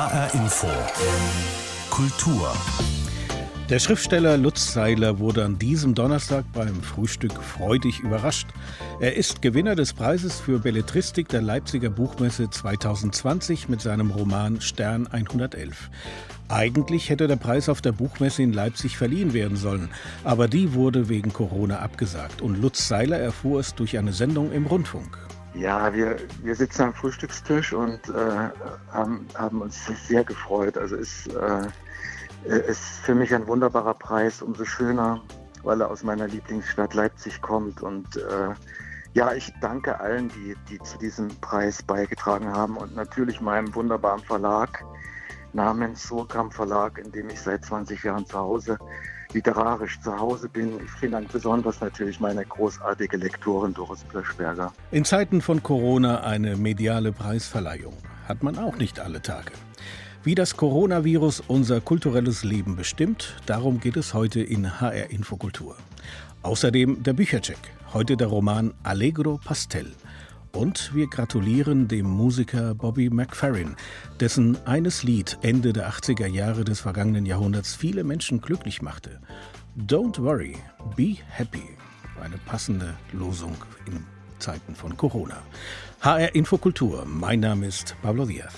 HR Info. Kultur. Der Schriftsteller Lutz Seiler wurde an diesem Donnerstag beim Frühstück freudig überrascht. Er ist Gewinner des Preises für Belletristik der Leipziger Buchmesse 2020 mit seinem Roman Stern 111. Eigentlich hätte der Preis auf der Buchmesse in Leipzig verliehen werden sollen, aber die wurde wegen Corona abgesagt und Lutz Seiler erfuhr es durch eine Sendung im Rundfunk. Ja, wir, wir sitzen am Frühstückstisch und äh, haben, haben uns sehr gefreut. Also ist, äh, ist für mich ein wunderbarer Preis, umso schöner, weil er aus meiner Lieblingsstadt Leipzig kommt. Und äh, ja, ich danke allen, die, die zu diesem Preis beigetragen haben und natürlich meinem wunderbaren Verlag, namens Surkamp Verlag, in dem ich seit 20 Jahren zu Hause literarisch zu Hause bin. Ich vielen Dank besonders natürlich meine großartige Lektorin Doris Plöschberger. In Zeiten von Corona eine mediale Preisverleihung hat man auch nicht alle Tage. Wie das Coronavirus unser kulturelles Leben bestimmt, darum geht es heute in HR Infokultur. Außerdem der Büchercheck. Heute der Roman Allegro Pastel und wir gratulieren dem Musiker Bobby McFerrin, dessen eines Lied Ende der 80er Jahre des vergangenen Jahrhunderts viele Menschen glücklich machte. Don't worry, be happy. Eine passende Losung in Zeiten von Corona. HR Infokultur. Mein Name ist Pablo Diaz.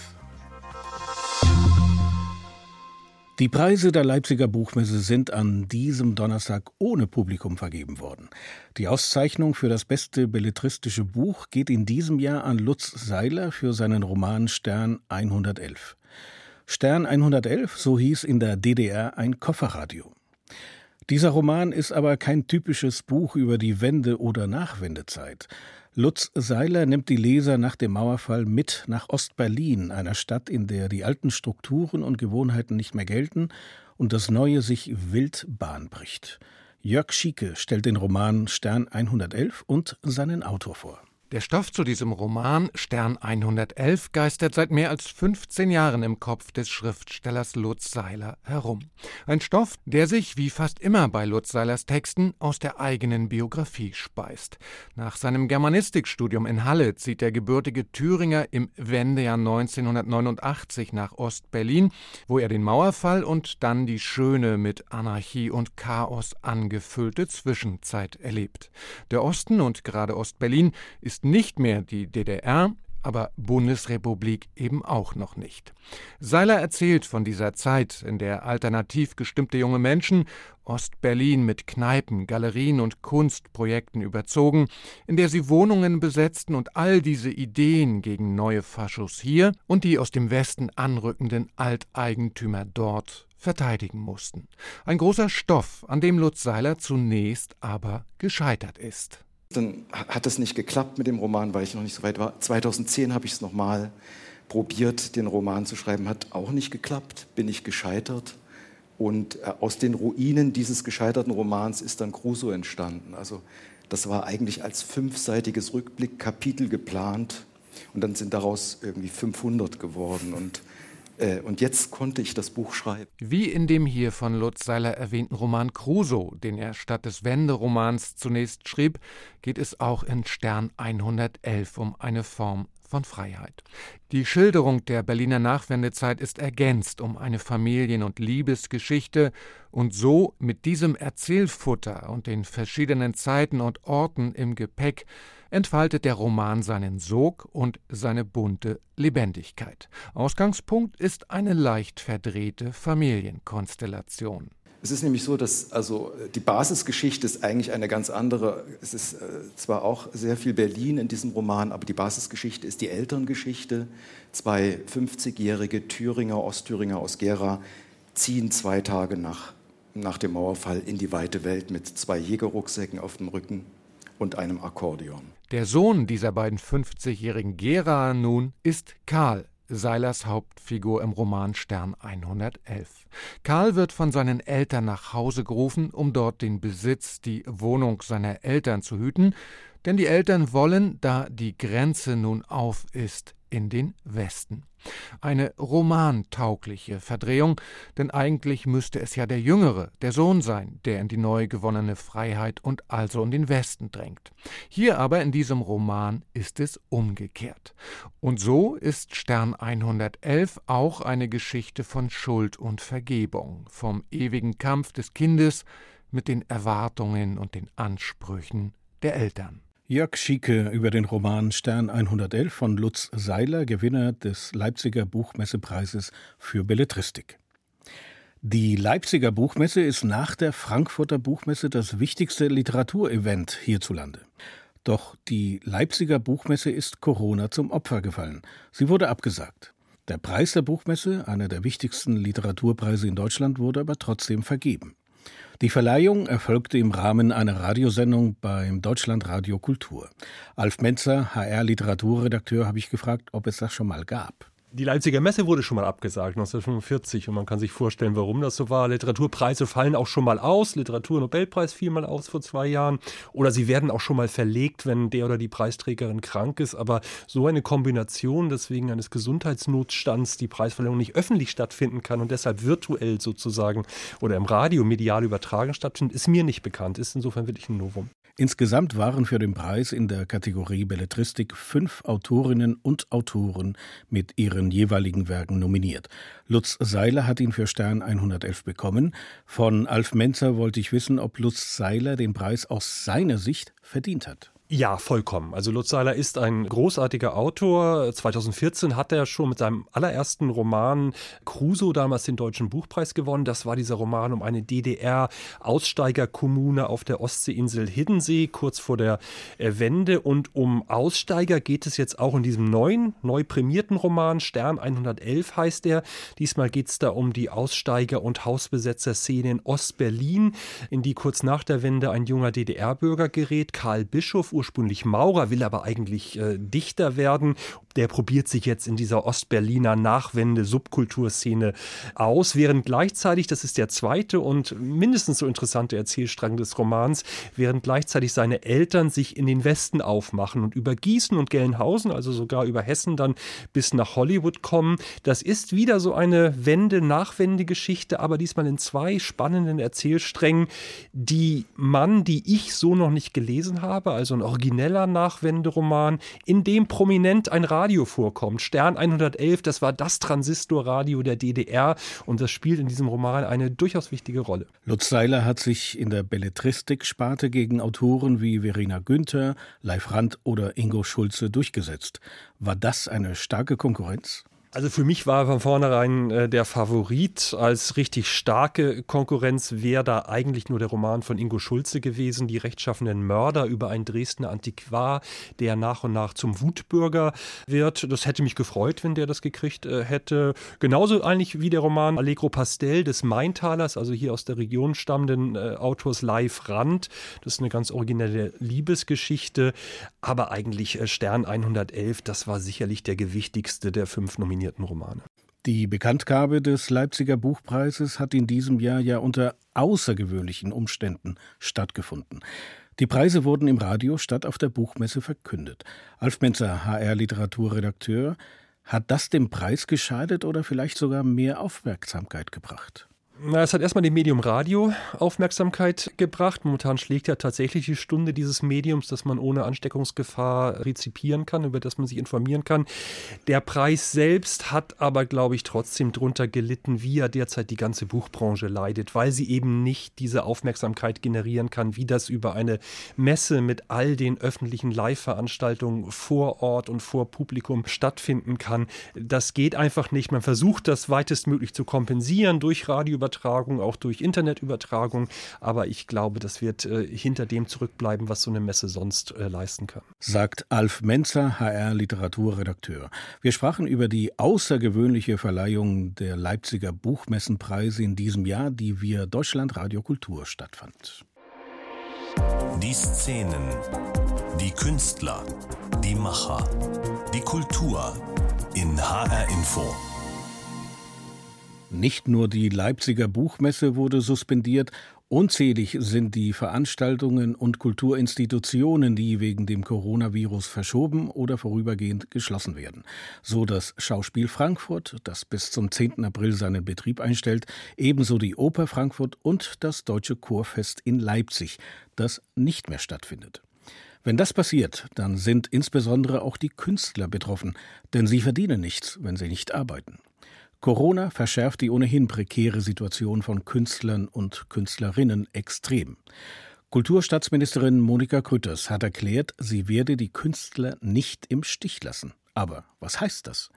Die Preise der Leipziger Buchmesse sind an diesem Donnerstag ohne Publikum vergeben worden. Die Auszeichnung für das beste belletristische Buch geht in diesem Jahr an Lutz Seiler für seinen Roman Stern 111. Stern 111, so hieß in der DDR ein Kofferradio. Dieser Roman ist aber kein typisches Buch über die Wende- oder Nachwendezeit. Lutz Seiler nimmt die Leser nach dem Mauerfall mit nach Ostberlin, einer Stadt, in der die alten Strukturen und Gewohnheiten nicht mehr gelten und das Neue sich wild Bahn bricht. Jörg Schieke stellt den Roman Stern 111 und seinen Autor vor. Der Stoff zu diesem Roman Stern 111 geistert seit mehr als 15 Jahren im Kopf des Schriftstellers Lutz Seiler herum. Ein Stoff, der sich, wie fast immer bei Lutz Seilers Texten, aus der eigenen Biografie speist. Nach seinem Germanistikstudium in Halle zieht der gebürtige Thüringer im Wendejahr 1989 nach Ost-Berlin, wo er den Mauerfall und dann die schöne, mit Anarchie und Chaos angefüllte Zwischenzeit erlebt. Der Osten und gerade Ost-Berlin ist nicht mehr die DDR, aber Bundesrepublik eben auch noch nicht. Seiler erzählt von dieser Zeit, in der alternativ gestimmte junge Menschen Ostberlin mit Kneipen, Galerien und Kunstprojekten überzogen, in der sie Wohnungen besetzten und all diese Ideen gegen neue Faschos hier und die aus dem Westen anrückenden Alteigentümer dort verteidigen mussten. Ein großer Stoff, an dem Lutz Seiler zunächst aber gescheitert ist. Dann hat es nicht geklappt mit dem Roman, weil ich noch nicht so weit war. 2010 habe ich es nochmal probiert, den Roman zu schreiben. Hat auch nicht geklappt, bin ich gescheitert. Und äh, aus den Ruinen dieses gescheiterten Romans ist dann Crusoe entstanden. Also das war eigentlich als fünfseitiges Rückblickkapitel geplant. Und dann sind daraus irgendwie 500 geworden. Und äh, und jetzt konnte ich das Buch schreiben. Wie in dem hier von Lutz Seiler erwähnten Roman Crusoe, den er statt des Wenderomans zunächst schrieb, geht es auch in Stern 111 um eine Form von Freiheit. Die Schilderung der Berliner Nachwendezeit ist ergänzt um eine Familien- und Liebesgeschichte und so mit diesem Erzählfutter und den verschiedenen Zeiten und Orten im Gepäck entfaltet der Roman seinen Sog und seine bunte Lebendigkeit. Ausgangspunkt ist eine leicht verdrehte Familienkonstellation. Es ist nämlich so, dass also die Basisgeschichte ist eigentlich eine ganz andere. Es ist äh, zwar auch sehr viel Berlin in diesem Roman, aber die Basisgeschichte ist die Elterngeschichte. Zwei 50-jährige Thüringer, Ostthüringer aus Gera ziehen zwei Tage nach, nach dem Mauerfall in die weite Welt mit zwei Jägerrucksäcken auf dem Rücken und einem Akkordeon. Der Sohn dieser beiden 50-jährigen Gera nun ist Karl, Seilers Hauptfigur im Roman Stern 111. Karl wird von seinen Eltern nach Hause gerufen, um dort den Besitz, die Wohnung seiner Eltern zu hüten, Denn die Eltern wollen, da die Grenze nun auf ist, in den Westen. Eine romantaugliche Verdrehung, denn eigentlich müsste es ja der Jüngere, der Sohn sein, der in die neu gewonnene Freiheit und also in den Westen drängt. Hier aber in diesem Roman ist es umgekehrt. Und so ist Stern 111 auch eine Geschichte von Schuld und Vergebung, vom ewigen Kampf des Kindes mit den Erwartungen und den Ansprüchen der Eltern. Jörg Schieke über den Roman Stern 111 von Lutz Seiler, Gewinner des Leipziger Buchmessepreises für Belletristik. Die Leipziger Buchmesse ist nach der Frankfurter Buchmesse das wichtigste Literaturevent hierzulande. Doch die Leipziger Buchmesse ist Corona zum Opfer gefallen. Sie wurde abgesagt. Der Preis der Buchmesse, einer der wichtigsten Literaturpreise in Deutschland, wurde aber trotzdem vergeben. Die Verleihung erfolgte im Rahmen einer Radiosendung beim Deutschlandradio Kultur. Alf Menzer, HR-Literaturredakteur, habe ich gefragt, ob es das schon mal gab. Die Leipziger Messe wurde schon mal abgesagt, 1945, und man kann sich vorstellen, warum das so war. Literaturpreise fallen auch schon mal aus. Literaturnobelpreis fiel mal aus vor zwei Jahren. Oder sie werden auch schon mal verlegt, wenn der oder die Preisträgerin krank ist. Aber so eine Kombination, dass wegen eines Gesundheitsnotstands die Preisverleihung nicht öffentlich stattfinden kann und deshalb virtuell sozusagen oder im Radio medial übertragen stattfindet, ist mir nicht bekannt. Ist insofern wirklich ein Novum. Insgesamt waren für den Preis in der Kategorie Belletristik fünf Autorinnen und Autoren mit ihren jeweiligen Werken nominiert. Lutz Seiler hat ihn für Stern 111 bekommen. Von Alf Menzer wollte ich wissen, ob Lutz Seiler den Preis aus seiner Sicht verdient hat. Ja, vollkommen. Also Lutz Seiler ist ein großartiger Autor. 2014 hat er schon mit seinem allerersten Roman Crusoe damals den Deutschen Buchpreis gewonnen. Das war dieser Roman um eine DDR-Aussteigerkommune auf der Ostseeinsel Hiddensee, kurz vor der äh, Wende. Und um Aussteiger geht es jetzt auch in diesem neuen, neu prämierten Roman. Stern 111 heißt er. Diesmal geht es da um die Aussteiger- und Hausbesetzer-Szene in Ostberlin, in die kurz nach der Wende ein junger DDR-Bürger gerät, Karl Bischof, ursprünglich Maurer, will aber eigentlich äh, Dichter werden. Der probiert sich jetzt in dieser Ostberliner Nachwende-Subkulturszene aus, während gleichzeitig, das ist der zweite und mindestens so interessante Erzählstrang des Romans, während gleichzeitig seine Eltern sich in den Westen aufmachen und über Gießen und Gelnhausen, also sogar über Hessen dann bis nach Hollywood kommen. Das ist wieder so eine Wende-Nachwende-Geschichte, aber diesmal in zwei spannenden Erzählsträngen, die man, die ich so noch nicht gelesen habe, also ein origineller Nachwenderoman, in dem prominent ein Radio vorkommt. Stern 111, das war das Transistorradio der DDR und das spielt in diesem Roman eine durchaus wichtige Rolle. Lutz Seiler hat sich in der Belletristik-Sparte gegen Autoren wie Verena Günther, Leif Rand oder Ingo Schulze durchgesetzt. War das eine starke Konkurrenz? Also für mich war von vornherein äh, der Favorit als richtig starke Konkurrenz wäre da eigentlich nur der Roman von Ingo Schulze gewesen, die rechtschaffenden Mörder über einen Dresdner Antiquar, der nach und nach zum Wutbürger wird. Das hätte mich gefreut, wenn der das gekriegt äh, hätte. Genauso eigentlich wie der Roman Allegro Pastel des Maintalers, also hier aus der Region stammenden äh, Autors Live Rand. Das ist eine ganz originelle Liebesgeschichte, aber eigentlich Stern 111, das war sicherlich der gewichtigste der fünf Nominierten nominierten Romane. Die Bekanntgabe des Leipziger Buchpreises hat in diesem Jahr ja unter außergewöhnlichen Umständen stattgefunden. Die Preise wurden im Radio statt auf der Buchmesse verkündet. Alf Menzer, HR-Literaturredakteur, hat das dem Preis geschadet oder vielleicht sogar mehr Aufmerksamkeit gebracht? Na, es hat erstmal dem Medium Radio Aufmerksamkeit gebracht. Momentan schlägt ja tatsächlich die Stunde dieses Mediums, dass man ohne Ansteckungsgefahr rezipieren kann, über das man sich informieren kann. Der Preis selbst hat aber, glaube ich, trotzdem drunter gelitten, wie er derzeit die ganze Buchbranche leidet, weil sie eben nicht diese Aufmerksamkeit generieren kann, wie das über eine Messe mit all den öffentlichen Live-Veranstaltungen vor Ort und vor Publikum stattfinden kann. Das geht einfach nicht. Man versucht das weitestmöglich zu kompensieren durch Radioübertragung Übertragung, auch durch Internetübertragung. Aber ich glaube, das wird äh, hinter dem zurückbleiben, was so eine Messe sonst äh, leisten kann. Sagt Alf Menzer, HR-Literaturredakteur. Wir sprachen über die außergewöhnliche Verleihung der Leipziger Buchmessenpreise in diesem Jahr, die via Deutschland Radio Kultur stattfand. Die Szenen, die Künstler, die Macher, die Kultur in HR Info. Nicht nur die Leipziger Buchmesse wurde suspendiert, Unzählig sind die Veranstaltungen und Kulturinstitutionen, die wegen dem Coronavirus verschoben oder vorübergehend geschlossen werden. So das Schauspiel Frankfurt, das bis zum 10. April seinen Betrieb einstellt, ebenso die Oper Frankfurt und das Deutsche Chorfest in Leipzig, das nicht mehr stattfindet. Wenn das passiert, dann sind insbesondere auch die Künstler betroffen, denn sie verdienen nichts, wenn sie nicht arbeiten. Corona verschärft die ohnehin prekäre Situation von Künstlern und Künstlerinnen extrem. Kulturstaatsministerin Monika Grütters hat erklärt, sie werde die Künstler nicht im Stich lassen. Aber was heißt das?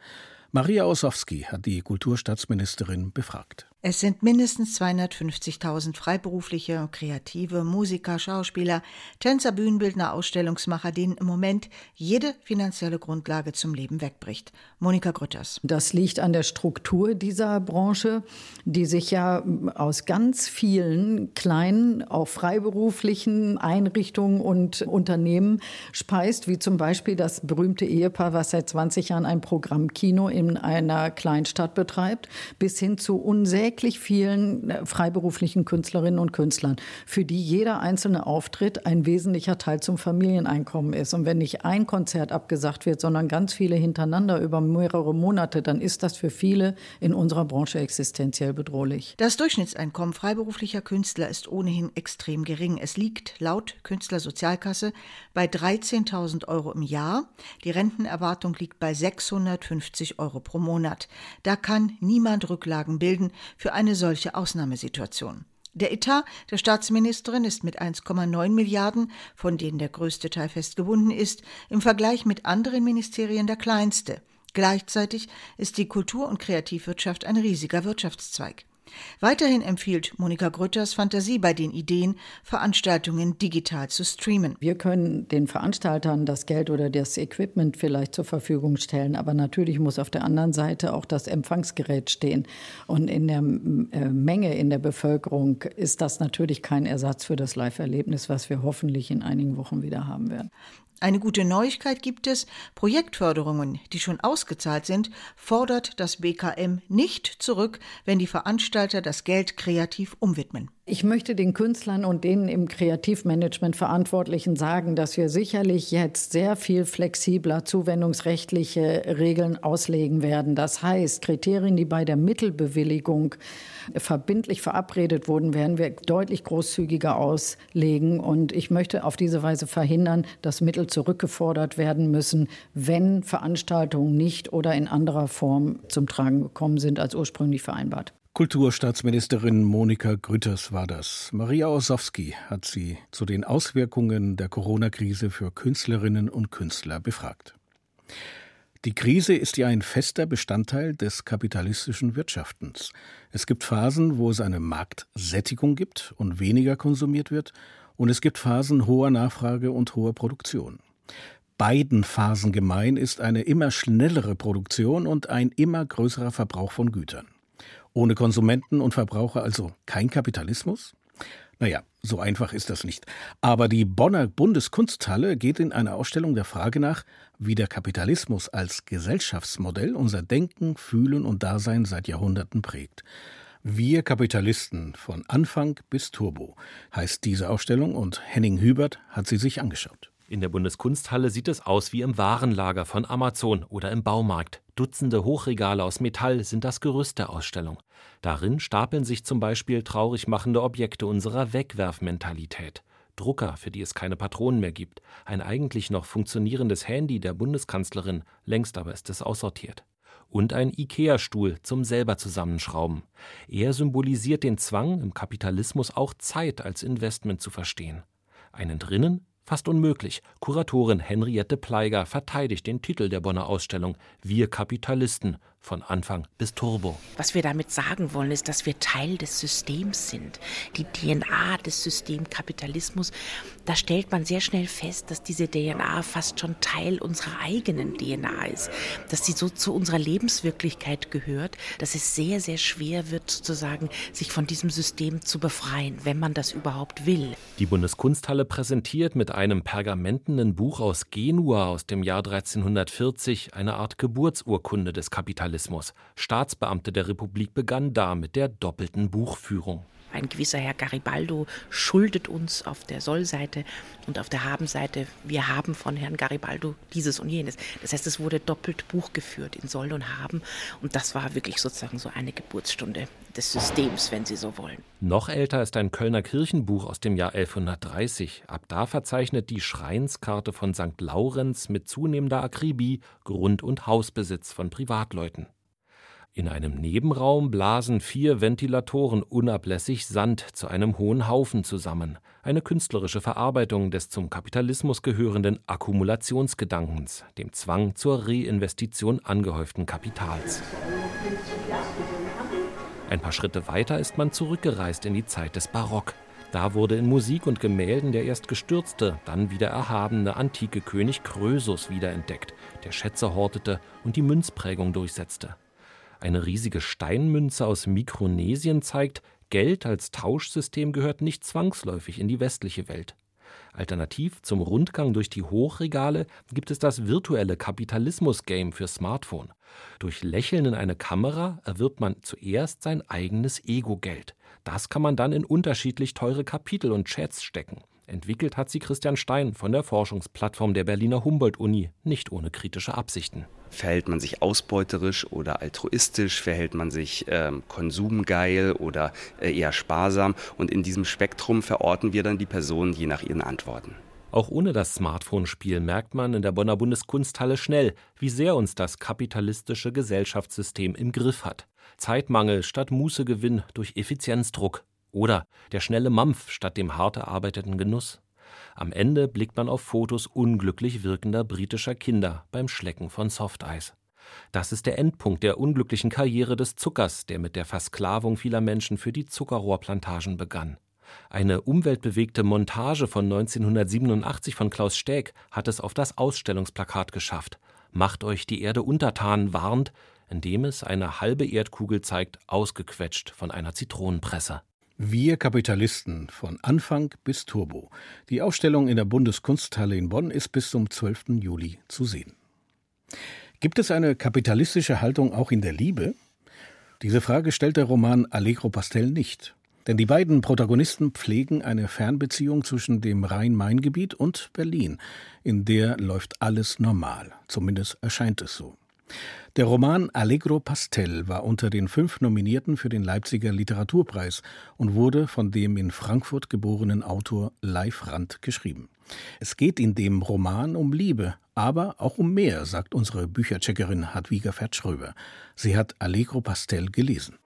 Maria Ossowski hat die Kulturstaatsministerin befragt. Es sind mindestens 250.000 freiberufliche, kreative Musiker, Schauspieler, Tänzer, Bühnenbildner, Ausstellungsmacher, denen im Moment jede finanzielle Grundlage zum Leben wegbricht. Monika Grütters. Das liegt an der Struktur dieser Branche, die sich ja aus ganz vielen kleinen, auch freiberuflichen Einrichtungen und Unternehmen speist, wie zum Beispiel das berühmte Ehepaar, was seit 20 Jahren ein Programm Kino in einer Kleinstadt betreibt, bis hin zu unsäglichen unsäglich vielen äh, freiberuflichen Künstlerinnen und Künstlern, für die jeder einzelne Auftritt ein wesentlicher Teil zum Familieneinkommen ist. Und wenn nicht ein Konzert abgesagt wird, sondern ganz viele hintereinander über mehrere Monate, dann ist das für viele in unserer Branche existenziell bedrohlich. Das Durchschnittseinkommen freiberuflicher Künstler ist ohnehin extrem gering. Es liegt laut Künstlersozialkasse bei 13.000 Euro im Jahr. Die Rentenerwartung liegt bei 650 Euro pro Monat. Da kann niemand Rücklagen bilden für eine solche Ausnahmesituation. Der Etat der Staatsministerin ist mit 1,9 Milliarden, von denen der größte Teil festgebunden ist, im Vergleich mit anderen Ministerien der kleinste. Gleichzeitig ist die Kultur- und Kreativwirtschaft ein riesiger Wirtschaftszweig. Weiterhin empfiehlt Monika Grütters Fantasie bei den Ideen, Veranstaltungen digital zu streamen. Wir können den Veranstaltern das Geld oder das Equipment vielleicht zur Verfügung stellen, aber natürlich muss auf der anderen Seite auch das Empfangsgerät stehen. Und in der äh, Menge in der Bevölkerung ist das natürlich kein Ersatz für das Live-Erlebnis, was wir hoffentlich in einigen Wochen wieder haben werden. Eine gute Neuigkeit gibt es. Projektförderungen, die schon ausgezahlt sind, fordert das BKM nicht zurück, wenn die Veranstalter das Geld kreativ umwidmen. Ich möchte den Künstlern und denen im Kreativmanagement Verantwortlichen sagen, dass wir sicherlich jetzt sehr viel flexibler zuwendungsrechtliche Regeln auslegen werden. Das heißt, Kriterien, die bei der Mittelbewilligung verbindlich verabredet wurden, werden wir deutlich großzügiger auslegen. Und ich möchte auf diese Weise verhindern, dass Mittel zurückgefordert werden müssen, wenn Veranstaltungen nicht oder in anderer Form zum Tragen gekommen sind als ursprünglich vereinbart. Kulturstaatsministerin Monika Grütters war das. Maria Ossowski hat sie zu den Auswirkungen der Corona-Krise für Künstlerinnen und Künstler befragt. Die Krise ist ja ein fester Bestandteil des kapitalistischen Wirtschaftens. Es gibt Phasen, wo es eine Marktsättigung gibt und weniger konsumiert wird, und es gibt Phasen hoher Nachfrage und hoher Produktion. Beiden Phasen gemein ist eine immer schnellere Produktion und ein immer größerer Verbrauch von Gütern. Ohne Konsumenten und Verbraucher also kein Kapitalismus? Naja, so einfach ist das nicht. Aber die Bonner Bundeskunsthalle geht in einer Ausstellung der Frage nach, wie der Kapitalismus als Gesellschaftsmodell unser Denken, Fühlen und Dasein seit Jahrhunderten prägt. Wir Kapitalisten von Anfang bis Turbo heißt diese Ausstellung und Henning Hubert hat sie sich angeschaut. In der Bundeskunsthalle sieht es aus wie im Warenlager von Amazon oder im Baumarkt. Dutzende Hochregale aus Metall sind das Gerüst der Ausstellung. Darin stapeln sich zum Beispiel traurig machende Objekte unserer Wegwerfmentalität. Drucker, für die es keine Patronen mehr gibt, ein eigentlich noch funktionierendes Handy der Bundeskanzlerin, längst aber ist es aussortiert. Und ein IKEA-Stuhl zum selber zusammenschrauben. Er symbolisiert den Zwang, im Kapitalismus auch Zeit als Investment zu verstehen. Einen drinnen Fast unmöglich. Kuratorin Henriette Pleiger verteidigt den Titel der Bonner Ausstellung Wir Kapitalisten von Anfang bis Turbo. Was wir damit sagen wollen, ist, dass wir Teil des Systems sind. Die DNA des Systems Kapitalismus, da stellt man sehr schnell fest, dass diese DNA fast schon Teil unserer eigenen DNA ist, dass sie so zu unserer Lebenswirklichkeit gehört, dass es sehr, sehr schwer wird, sozusagen, sich von diesem System zu befreien, wenn man das überhaupt will. Die Bundeskunsthalle präsentiert mit einem pergamentenen Buch aus Genua aus dem Jahr 1340 eine Art Geburtsurkunde des Kapitalismus. Staatsbeamte der Republik begannen da mit der doppelten Buchführung. Ein gewisser Herr Garibaldo schuldet uns auf der Sollseite und auf der Habenseite, wir haben von Herrn Garibaldo dieses und jenes. Das heißt, es wurde doppelt Buch geführt in Soll und Haben und das war wirklich sozusagen so eine Geburtsstunde des Systems, wenn Sie so wollen. Noch älter ist ein Kölner Kirchenbuch aus dem Jahr 1130. Ab da verzeichnet die Schreinskarte von St. Laurenz mit zunehmender Akribie Grund- und Hausbesitz von Privatleuten. In einem Nebenraum blasen vier Ventilatoren unablässig Sand zu einem hohen Haufen zusammen. Eine künstlerische Verarbeitung des zum Kapitalismus gehörenden Akkumulationsgedankens, dem Zwang zur Reinvestition angehäuften Kapitals. Ein paar Schritte weiter ist man zurückgereist in die Zeit des Barock. Da wurde in Musik und Gemälden der erst gestürzte, dann wieder erhabene antike König Krösus wiederentdeckt, der Schätze hortete und die Münzprägung durchsetzte. Eine riesige Steinmünze aus Mikronesien zeigt, Geld als Tauschsystem gehört nicht zwangsläufig in die westliche Welt. Alternativ zum Rundgang durch die Hochregale gibt es das virtuelle Kapitalismus-Game für Smartphone. Durch Lächeln in eine Kamera erwirbt man zuerst sein eigenes Ego-Geld. Das kann man dann in unterschiedlich teure Kapitel und Chats stecken. Entwickelt hat sie Christian Stein von der Forschungsplattform der Berliner Humboldt-Uni, nicht ohne kritische Absichten. Verhält man sich ausbeuterisch oder altruistisch? Verhält man sich ähm, konsumgeil oder äh, eher sparsam? Und in diesem Spektrum verorten wir dann die Personen je nach ihren Antworten. Auch ohne das Smartphone-Spiel merkt man in der Bonner Bundeskunsthalle schnell, wie sehr uns das kapitalistische Gesellschaftssystem im Griff hat. Zeitmangel statt Mußegewinn durch Effizienzdruck, oder der schnelle Mampf statt dem hart erarbeiteten Genuss. Am Ende blickt man auf Fotos unglücklich wirkender britischer Kinder beim Schlecken von Softeis. Das ist der Endpunkt der unglücklichen Karriere des Zuckers, der mit der Versklavung vieler Menschen für die Zuckerrohrplantagen begann. Eine umweltbewegte Montage von 1987 von Klaus Steg hat es auf das Ausstellungsplakat geschafft. Macht euch die Erde untertan, warnt, indem es eine halbe Erdkugel zeigt, ausgequetscht von einer Zitronenpresse. Wir Kapitalisten von Anfang bis Turbo. Die Ausstellung in der Bundeskunsthalle in Bonn ist bis zum 12. Juli zu sehen. Gibt es eine kapitalistische Haltung auch in der Liebe? Diese Frage stellt der Roman Allegro Pastel nicht. Denn die beiden Protagonisten pflegen eine Fernbeziehung zwischen dem Rhein-Main-Gebiet und Berlin. In der läuft alles normal. Zumindest erscheint es so. Der Roman Allegro Pastel war unter den fünf Nominierten für den Leipziger Literaturpreis und wurde von dem in Frankfurt geborenen Autor Leif Rand geschrieben. Es geht in dem Roman um Liebe, aber auch um mehr, sagt unsere Büchercheckerin Hadwiga Fertschröber. Sie hat Allegro Pastel gelesen.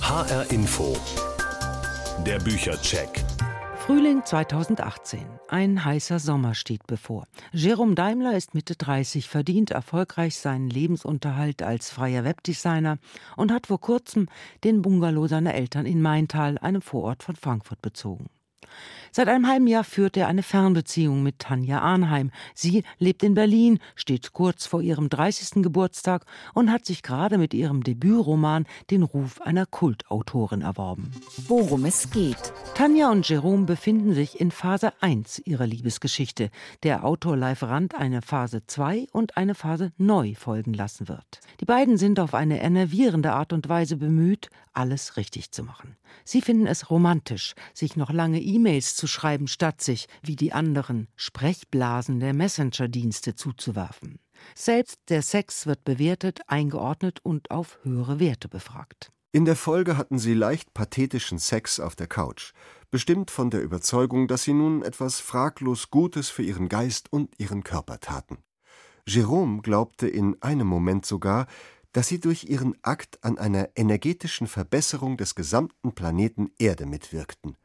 HR Info. Der Büchercheck. Frühling 2018. Ein heißer Sommer steht bevor. Jerome Daimler ist Mitte 30, verdient erfolgreich seinen Lebensunterhalt als freier Webdesigner und hat vor kurzem den Bungalow seiner Eltern in Maintal, einem Vorort von Frankfurt, bezogen. Seit einem halben Jahr führt er eine Fernbeziehung mit Tanja Arnheim. Sie lebt in Berlin, steht kurz vor ihrem 30. Geburtstag und hat sich gerade mit ihrem Debütroman den Ruf einer Kultautorin erworben. Worum es geht. Tanja und Jerome befinden sich in Phase 1 ihrer Liebesgeschichte. Der Autor Leif Rand eine Phase 2 und eine Phase neu folgen lassen wird. Die beiden sind auf eine enervierende Art und Weise bemüht, alles richtig zu machen. Sie finden es romantisch, sich noch lange E-Mails zu schreiben, statt sich, wie die anderen, Sprechblasen der Messenger-Dienste zuzuwerfen. Selbst der Sex wird bewertet, eingeordnet und auf höhere Werte befragt. In der Folge hatten sie leicht pathetischen Sex auf der Couch, bestimmt von der Überzeugung, dass sie nun etwas fraglos Gutes für ihren Geist und ihren Körper taten. Jerome glaubte in einem Moment sogar, dass sie durch ihren Akt an einer energetischen Verbesserung des gesamten Planeten Erde mitwirkten.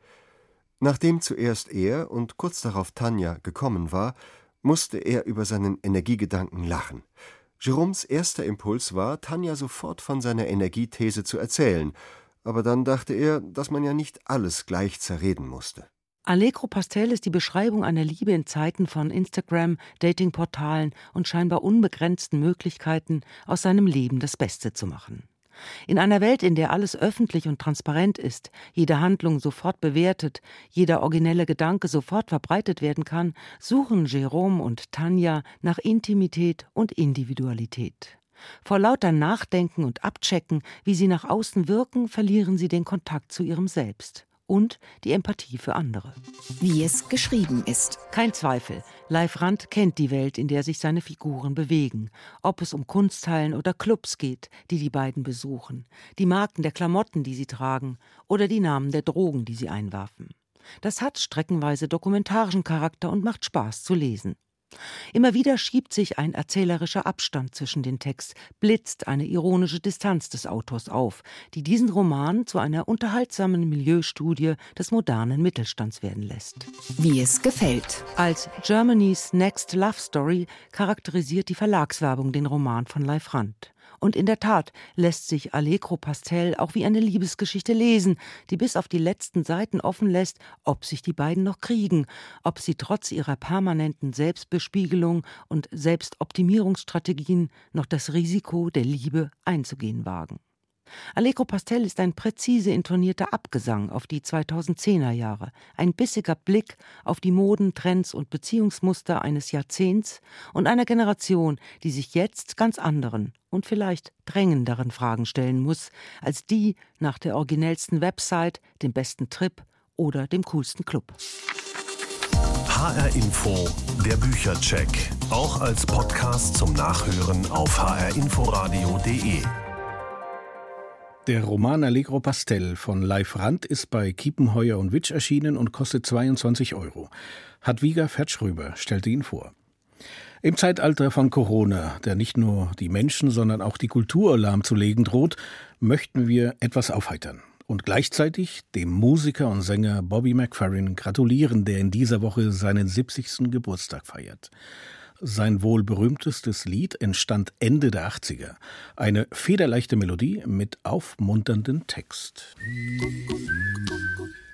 Nachdem zuerst er und kurz darauf Tanja gekommen war, musste er über seinen Energiegedanken lachen. Jeroms erster Impuls war, Tanja sofort von seiner Energiethese zu erzählen, aber dann dachte er, dass man ja nicht alles gleich zerreden musste. Allegro Pastel ist die Beschreibung einer Liebe in Zeiten von Instagram, Datingportalen und scheinbar unbegrenzten Möglichkeiten, aus seinem Leben das Beste zu machen. In einer Welt, in der alles öffentlich und transparent ist, jede Handlung sofort bewertet, jeder originelle Gedanke sofort verbreitet werden kann, suchen Jerome und Tanja nach Intimität und Individualität. Vor lauter Nachdenken und Abchecken, wie sie nach außen wirken, verlieren sie den Kontakt zu ihrem Selbst und die Empathie für andere. Wie es geschrieben ist. Kein Zweifel, Leif Rand kennt die Welt, in der sich seine Figuren bewegen. Ob es um Kunsthallen oder Clubs geht, die die beiden besuchen, die Marken der Klamotten, die sie tragen oder die Namen der Drogen, die sie einwerfen. Das hat streckenweise dokumentarischen Charakter und macht Spaß zu lesen. Immer wieder schiebt sich ein erzählerischer Abstand zwischen den Text, blitzt eine ironische Distanz des Autors auf, die diesen Roman zu einer unterhaltsamen Milieustudie des modernen Mittelstands werden lässt. Wie es gefällt. Als Germany's Next Love Story charakterisiert die Verlagswerbung den Roman von Leif Rand. Und in der Tat lässt sich Allegro Pastel auch wie eine Liebesgeschichte lesen, die bis auf die letzten Seiten offen lässt, ob sich die beiden noch kriegen, ob sie trotz ihrer permanenten Selbstbespiegelung und Selbstoptimierungsstrategien noch das Risiko der Liebe einzugehen wagen. Allegro Pastel ist ein präzise intonierter Abgesang auf die 2010er Jahre, ein bissiger Blick auf die Moden, Trends und Beziehungsmuster eines Jahrzehnts und einer Generation, die sich jetzt ganz anderen und vielleicht drängenderen Fragen stellen muss, als die nach der originellsten Website, dem besten Trip oder dem coolsten Club. HR Info, der Büchercheck, auch als Podcast zum Nachhören auf hrinforadio.de. Der Roman Allegro Pastel von Leif Rand ist bei Kiepenheuer und Witsch erschienen und kostet 22 Euro. Hadwiga Fetschrüber stellte ihn vor. Im Zeitalter von Corona, der nicht nur die Menschen, sondern auch die Kultur lahmzulegen droht, möchten wir etwas aufheitern und gleichzeitig dem Musiker und Sänger Bobby McFerrin gratulieren, der in dieser Woche seinen 70. Geburtstag feiert. Sein wohl berühmtestes Lied entstand Ende der 80er. Eine federleichte Melodie mit aufmunterndem Text.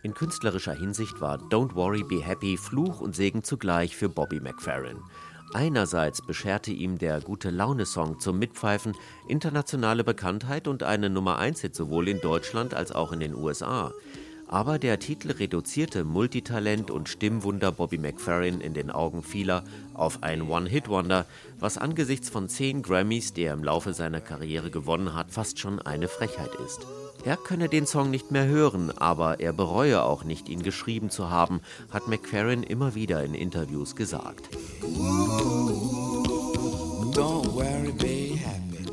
In künstlerischer Hinsicht war Don't Worry, Be Happy Fluch und Segen zugleich für Bobby McFerrin. Einerseits bescherte ihm der gute Laune-Song zum Mitpfeifen internationale Bekanntheit und einen Nummer-1-Hit sowohl in Deutschland als auch in den USA. Aber der Titel reduzierte Multitalent und Stimmwunder Bobby McFerrin in den Augen vieler auf ein One-Hit-Wonder, was angesichts von zehn Grammys, die er im Laufe seiner Karriere gewonnen hat, fast schon eine Frechheit ist. Er könne den Song nicht mehr hören, aber er bereue auch nicht, ihn geschrieben zu haben, hat McFerrin immer wieder in Interviews gesagt. Don't worry,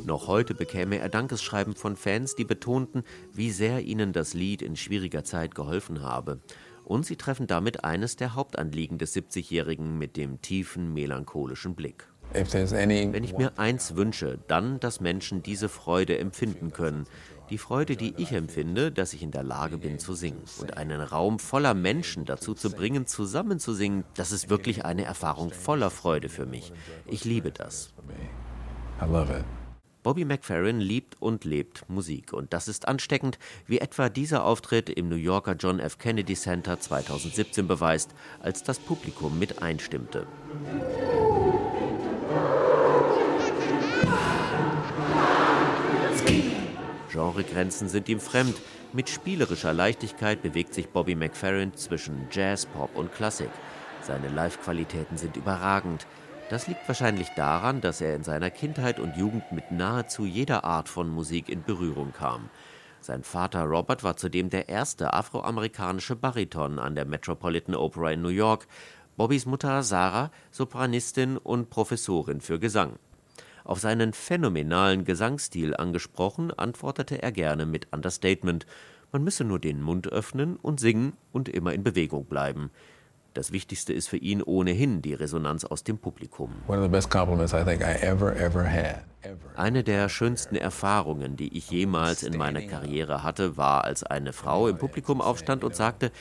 noch heute bekäme er Dankesschreiben von Fans, die betonten, wie sehr ihnen das Lied in schwieriger Zeit geholfen habe. Und sie treffen damit eines der Hauptanliegen des 70-Jährigen mit dem tiefen, melancholischen Blick. Wenn ich mir eins wünsche, dann, dass Menschen diese Freude empfinden können. Die Freude, die ich empfinde, dass ich in der Lage bin zu singen. Und einen Raum voller Menschen dazu zu bringen, zusammen zu singen, das ist wirklich eine Erfahrung voller Freude für mich. Ich liebe das. I love it. Bobby McFerrin liebt und lebt Musik und das ist ansteckend, wie etwa dieser Auftritt im New Yorker John F. Kennedy Center 2017 beweist, als das Publikum mit einstimmte. Genregrenzen sind ihm fremd. Mit spielerischer Leichtigkeit bewegt sich Bobby McFerrin zwischen Jazz, Pop und Klassik. Seine Live-Qualitäten sind überragend. Das liegt wahrscheinlich daran, dass er in seiner Kindheit und Jugend mit nahezu jeder Art von Musik in Berührung kam. Sein Vater Robert war zudem der erste afroamerikanische Bariton an der Metropolitan Opera in New York, Bobbys Mutter Sarah Sopranistin und Professorin für Gesang. Auf seinen phänomenalen Gesangsstil angesprochen, antwortete er gerne mit Understatement. Man müsse nur den Mund öffnen und singen und immer in Bewegung bleiben. Das Wichtigste ist für ihn ohnehin die Resonanz aus dem Publikum. Eine der schönsten Erfahrungen, die ich jemals in meiner Karriere hatte, war, als eine Frau im Publikum aufstand und sagte,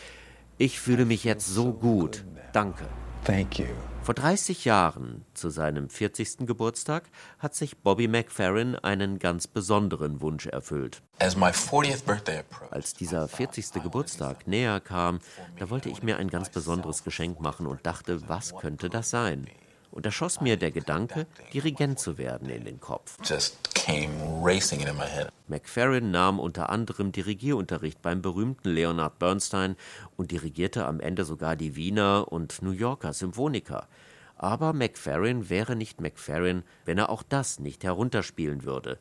ich fühle mich jetzt so gut. Danke. Thank you. Vor 30 Jahren, zu seinem 40. Geburtstag, hat sich Bobby McFerrin einen ganz besonderen Wunsch erfüllt. Als dieser 40. Geburtstag näher kam, da wollte ich mir ein ganz besonderes Geschenk machen und dachte, was könnte das sein? Und da schoss mir der Gedanke, Dirigent zu werden, in den Kopf. McFerrin nahm unter anderem Dirigierunterricht beim berühmten Leonard Bernstein und dirigierte am Ende sogar die Wiener und New Yorker Symphoniker. Aber McFerrin wäre nicht McFerrin, wenn er auch das nicht herunterspielen würde.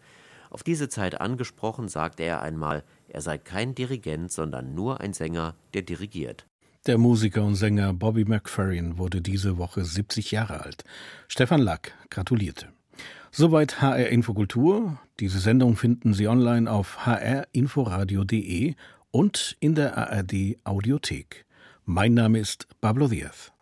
Auf diese Zeit angesprochen, sagte er einmal, er sei kein Dirigent, sondern nur ein Sänger, der dirigiert. Der Musiker und Sänger Bobby McFerrin wurde diese Woche 70 Jahre alt. Stefan Lack gratulierte. Soweit HR Infokultur. Diese Sendung finden Sie online auf hrinforadio.de und in der ARD Audiothek. Mein Name ist Pablo Diaz.